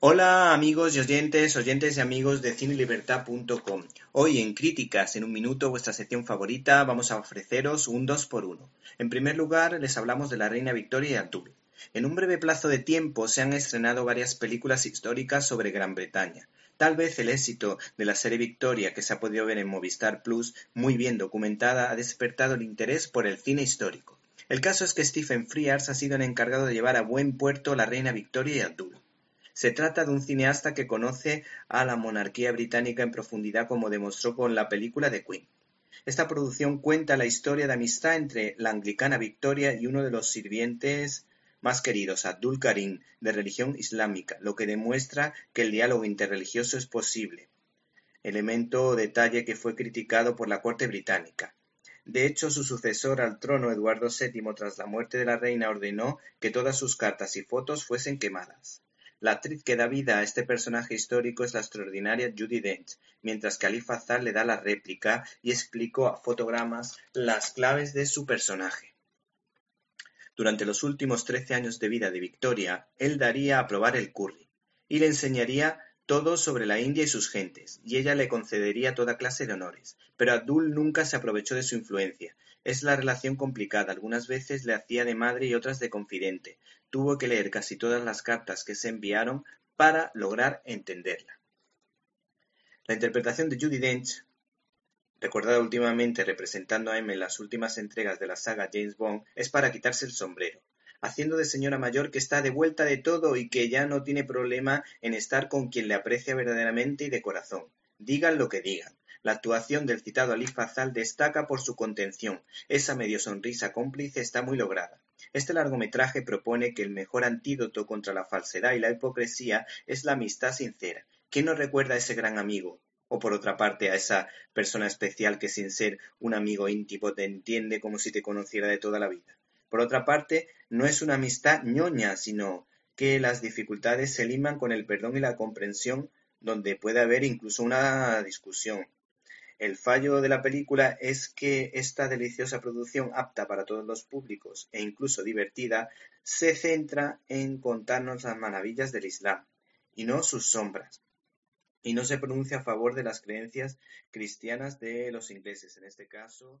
Hola amigos y oyentes, oyentes y amigos de cinelibertad.com. Hoy en Críticas en un minuto, vuestra sección favorita, vamos a ofreceros un 2 por 1 En primer lugar, les hablamos de la reina Victoria y Abdul. En un breve plazo de tiempo se han estrenado varias películas históricas sobre Gran Bretaña. Tal vez el éxito de la serie Victoria que se ha podido ver en Movistar Plus, muy bien documentada, ha despertado el interés por el cine histórico. El caso es que Stephen Frears ha sido el encargado de llevar a buen puerto la reina Victoria y Abdul. Se trata de un cineasta que conoce a la monarquía británica en profundidad como demostró con la película de Queen. Esta producción cuenta la historia de amistad entre la anglicana Victoria y uno de los sirvientes más queridos, Abdul Karim, de religión islámica, lo que demuestra que el diálogo interreligioso es posible, elemento o detalle que fue criticado por la corte británica. De hecho, su sucesor al trono, Eduardo VII, tras la muerte de la reina, ordenó que todas sus cartas y fotos fuesen quemadas. La actriz que da vida a este personaje histórico es la extraordinaria Judi Dench, mientras que Fazal le da la réplica y explicó a fotogramas las claves de su personaje. Durante los últimos trece años de vida de Victoria, él daría a probar el curry y le enseñaría todo sobre la India y sus gentes, y ella le concedería toda clase de honores. Pero Abdul nunca se aprovechó de su influencia. Es la relación complicada, algunas veces le hacía de madre y otras de confidente. Tuvo que leer casi todas las cartas que se enviaron para lograr entenderla. La interpretación de Judy Dench recordada últimamente representando a M en las últimas entregas de la saga James Bond, es para quitarse el sombrero, haciendo de señora mayor que está de vuelta de todo y que ya no tiene problema en estar con quien le aprecia verdaderamente y de corazón. Digan lo que digan. La actuación del citado Ali Fazal destaca por su contención. Esa medio sonrisa cómplice está muy lograda. Este largometraje propone que el mejor antídoto contra la falsedad y la hipocresía es la amistad sincera. ¿Quién no recuerda a ese gran amigo, o por otra parte a esa persona especial que sin ser un amigo íntimo te entiende como si te conociera de toda la vida. Por otra parte, no es una amistad ñoña, sino que las dificultades se liman con el perdón y la comprensión, donde puede haber incluso una discusión. El fallo de la película es que esta deliciosa producción apta para todos los públicos e incluso divertida se centra en contarnos las maravillas del Islam y no sus sombras y no se pronuncia a favor de las creencias cristianas de los ingleses, en este caso.